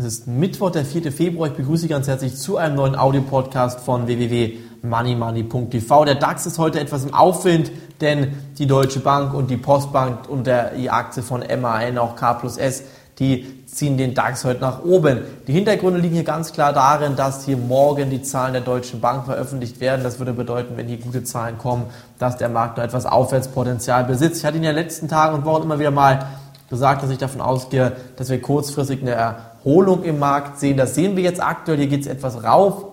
Es ist Mittwoch, der 4. Februar. Ich begrüße Sie ganz herzlich zu einem neuen Audio-Podcast von www.moneymoney.tv. Der DAX ist heute etwas im Aufwind, denn die Deutsche Bank und die Postbank und der, die Aktie von MAN, auch K plus S, die ziehen den DAX heute nach oben. Die Hintergründe liegen hier ganz klar darin, dass hier morgen die Zahlen der Deutschen Bank veröffentlicht werden. Das würde bedeuten, wenn hier gute Zahlen kommen, dass der Markt noch etwas Aufwärtspotenzial besitzt. Ich hatte in den letzten Tagen und Wochen immer wieder mal gesagt, dass ich davon ausgehe, dass wir kurzfristig eine Erholung im Markt sehen. Das sehen wir jetzt aktuell. Hier geht es etwas rauf.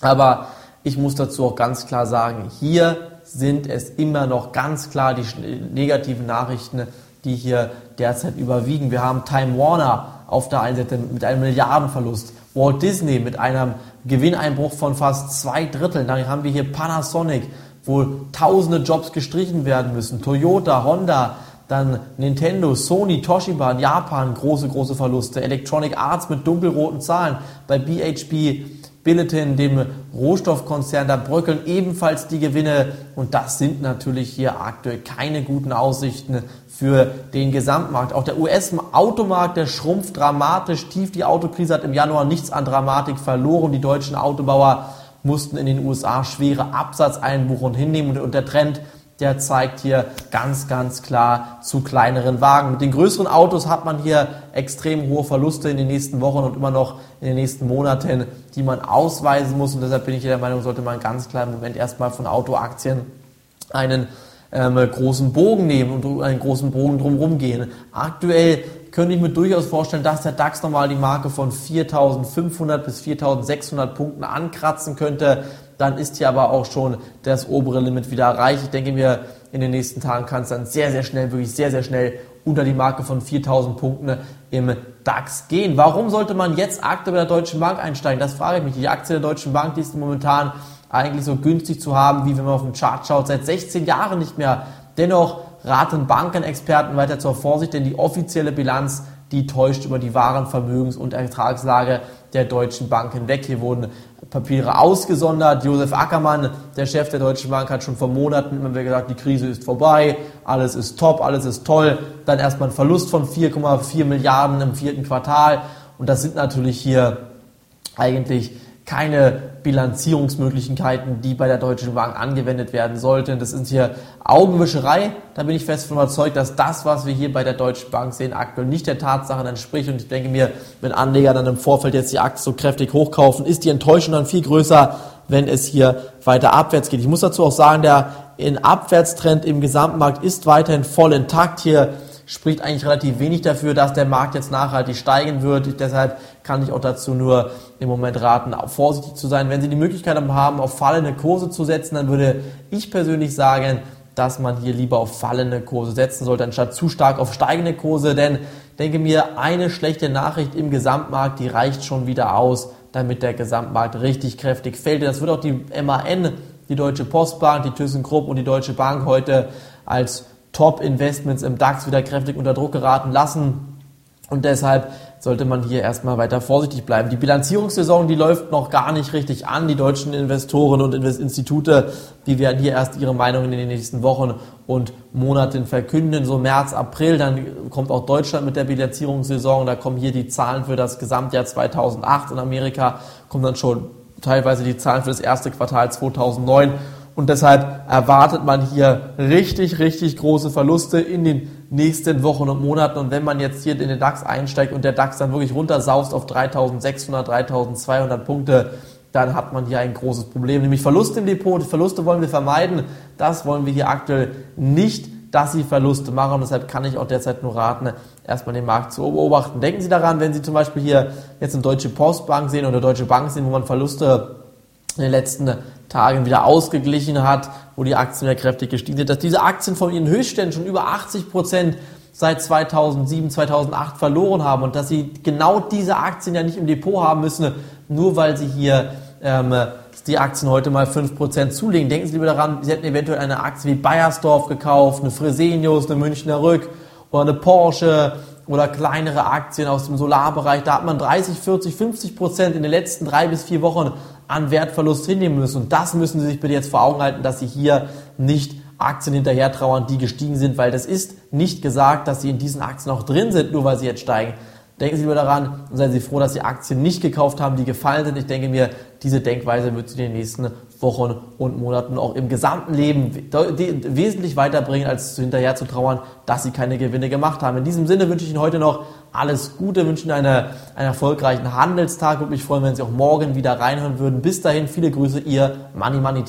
Aber ich muss dazu auch ganz klar sagen, hier sind es immer noch ganz klar die negativen Nachrichten, die hier derzeit überwiegen. Wir haben Time Warner auf der einen Seite mit einem Milliardenverlust, Walt Disney mit einem Gewinneinbruch von fast zwei Dritteln. Dann haben wir hier Panasonic, wo tausende Jobs gestrichen werden müssen, Toyota, Honda, dann Nintendo, Sony, Toshiba in Japan große, große Verluste. Electronic Arts mit dunkelroten Zahlen. Bei BHP Billiton, dem Rohstoffkonzern, da bröckeln ebenfalls die Gewinne. Und das sind natürlich hier aktuell keine guten Aussichten für den Gesamtmarkt. Auch der US-Automarkt, der schrumpft dramatisch tief. Die Autokrise hat im Januar nichts an Dramatik verloren. Die deutschen Autobauer mussten in den USA schwere Absatzeinbuchungen hinnehmen und der Trend der zeigt hier ganz, ganz klar zu kleineren Wagen. Mit den größeren Autos hat man hier extrem hohe Verluste in den nächsten Wochen und immer noch in den nächsten Monaten, die man ausweisen muss. Und deshalb bin ich der Meinung, sollte man ganz klar im Moment erstmal von Autoaktien einen ähm, großen Bogen nehmen und einen großen Bogen drumherum gehen. Aktuell könnte ich mir durchaus vorstellen, dass der DAX nochmal die Marke von 4.500 bis 4.600 Punkten ankratzen könnte dann ist hier aber auch schon das obere Limit wieder erreicht. Ich denke mir, in den nächsten Tagen kann es dann sehr, sehr schnell, wirklich sehr, sehr schnell unter die Marke von 4000 Punkten im DAX gehen. Warum sollte man jetzt aktuell bei der Deutschen Bank einsteigen? Das frage ich mich. Die Aktie der Deutschen Bank, die ist momentan eigentlich so günstig zu haben, wie wenn man auf den Chart schaut, seit 16 Jahren nicht mehr. Dennoch raten Bankenexperten weiter zur Vorsicht, denn die offizielle Bilanz, die täuscht über die wahren Vermögens- und Ertragslage der Deutschen Bank hinweg. Hier wurden Papiere ausgesondert. Josef Ackermann, der Chef der Deutschen Bank, hat schon vor Monaten immer wieder gesagt, die Krise ist vorbei, alles ist top, alles ist toll. Dann erstmal ein Verlust von 4,4 Milliarden im vierten Quartal. Und das sind natürlich hier eigentlich keine Bilanzierungsmöglichkeiten, die bei der Deutschen Bank angewendet werden sollten. Das ist hier Augenwischerei. Da bin ich fest von überzeugt, dass das, was wir hier bei der Deutschen Bank sehen, aktuell nicht der Tatsache entspricht. Und ich denke mir, wenn Anleger dann im Vorfeld jetzt die Aktie so kräftig hochkaufen, ist die Enttäuschung dann viel größer, wenn es hier weiter abwärts geht. Ich muss dazu auch sagen, der in Abwärtstrend im Gesamtmarkt ist weiterhin voll intakt. Hier spricht eigentlich relativ wenig dafür, dass der Markt jetzt nachhaltig steigen wird. Deshalb kann ich auch dazu nur im Moment raten, vorsichtig zu sein. Wenn Sie die Möglichkeit haben, auf fallende Kurse zu setzen, dann würde ich persönlich sagen, dass man hier lieber auf fallende Kurse setzen sollte, anstatt zu stark auf steigende Kurse. Denn denke mir, eine schlechte Nachricht im Gesamtmarkt, die reicht schon wieder aus, damit der Gesamtmarkt richtig kräftig fällt. Das wird auch die MAN, die Deutsche Postbank, die ThyssenKrupp und die Deutsche Bank heute als Top-Investments im DAX wieder kräftig unter Druck geraten lassen. Und deshalb sollte man hier erstmal weiter vorsichtig bleiben. Die Bilanzierungssaison, die läuft noch gar nicht richtig an. Die deutschen Investoren und Institute, die werden hier erst ihre Meinungen in den nächsten Wochen und Monaten verkünden. So März, April, dann kommt auch Deutschland mit der Bilanzierungssaison. Da kommen hier die Zahlen für das Gesamtjahr 2008. In Amerika kommen dann schon teilweise die Zahlen für das erste Quartal 2009. Und deshalb erwartet man hier richtig, richtig große Verluste in den nächsten Wochen und Monaten. Und wenn man jetzt hier in den DAX einsteigt und der DAX dann wirklich runtersaust auf 3600, 3200 Punkte, dann hat man hier ein großes Problem, nämlich Verluste im Depot. Verluste wollen wir vermeiden. Das wollen wir hier aktuell nicht, dass sie Verluste machen. Und deshalb kann ich auch derzeit nur raten, erstmal den Markt zu beobachten. Denken Sie daran, wenn Sie zum Beispiel hier jetzt eine Deutsche Postbank sehen oder Deutsche Bank sehen, wo man Verluste in den letzten Tagen wieder ausgeglichen hat, wo die Aktien wieder kräftig gestiegen sind, dass diese Aktien von ihren Höchstständen schon über 80 Prozent seit 2007, 2008 verloren haben und dass sie genau diese Aktien ja nicht im Depot haben müssen, nur weil sie hier ähm, die Aktien heute mal 5% zulegen. Denken Sie lieber daran, Sie hätten eventuell eine Aktie wie Bayersdorf gekauft, eine Fresenius, eine Münchner Rück oder eine Porsche oder kleinere Aktien aus dem Solarbereich. Da hat man 30, 40, 50 Prozent in den letzten drei bis vier Wochen an Wertverlust hinnehmen müssen. Und das müssen Sie sich bitte jetzt vor Augen halten, dass Sie hier nicht Aktien hinterher trauern, die gestiegen sind, weil das ist nicht gesagt, dass Sie in diesen Aktien auch drin sind, nur weil sie jetzt steigen. Denken Sie lieber daran und seien Sie froh, dass Sie Aktien nicht gekauft haben, die gefallen sind. Ich denke mir, diese Denkweise wird Sie in den nächsten Wochen und Monaten auch im gesamten Leben wesentlich weiterbringen, als hinterher zu trauern, dass Sie keine Gewinne gemacht haben. In diesem Sinne wünsche ich Ihnen heute noch alles Gute, wünsche Ihnen eine, einen erfolgreichen Handelstag. Würde mich freuen, wenn Sie auch morgen wieder reinhören würden. Bis dahin, viele Grüße, Ihr Money Money.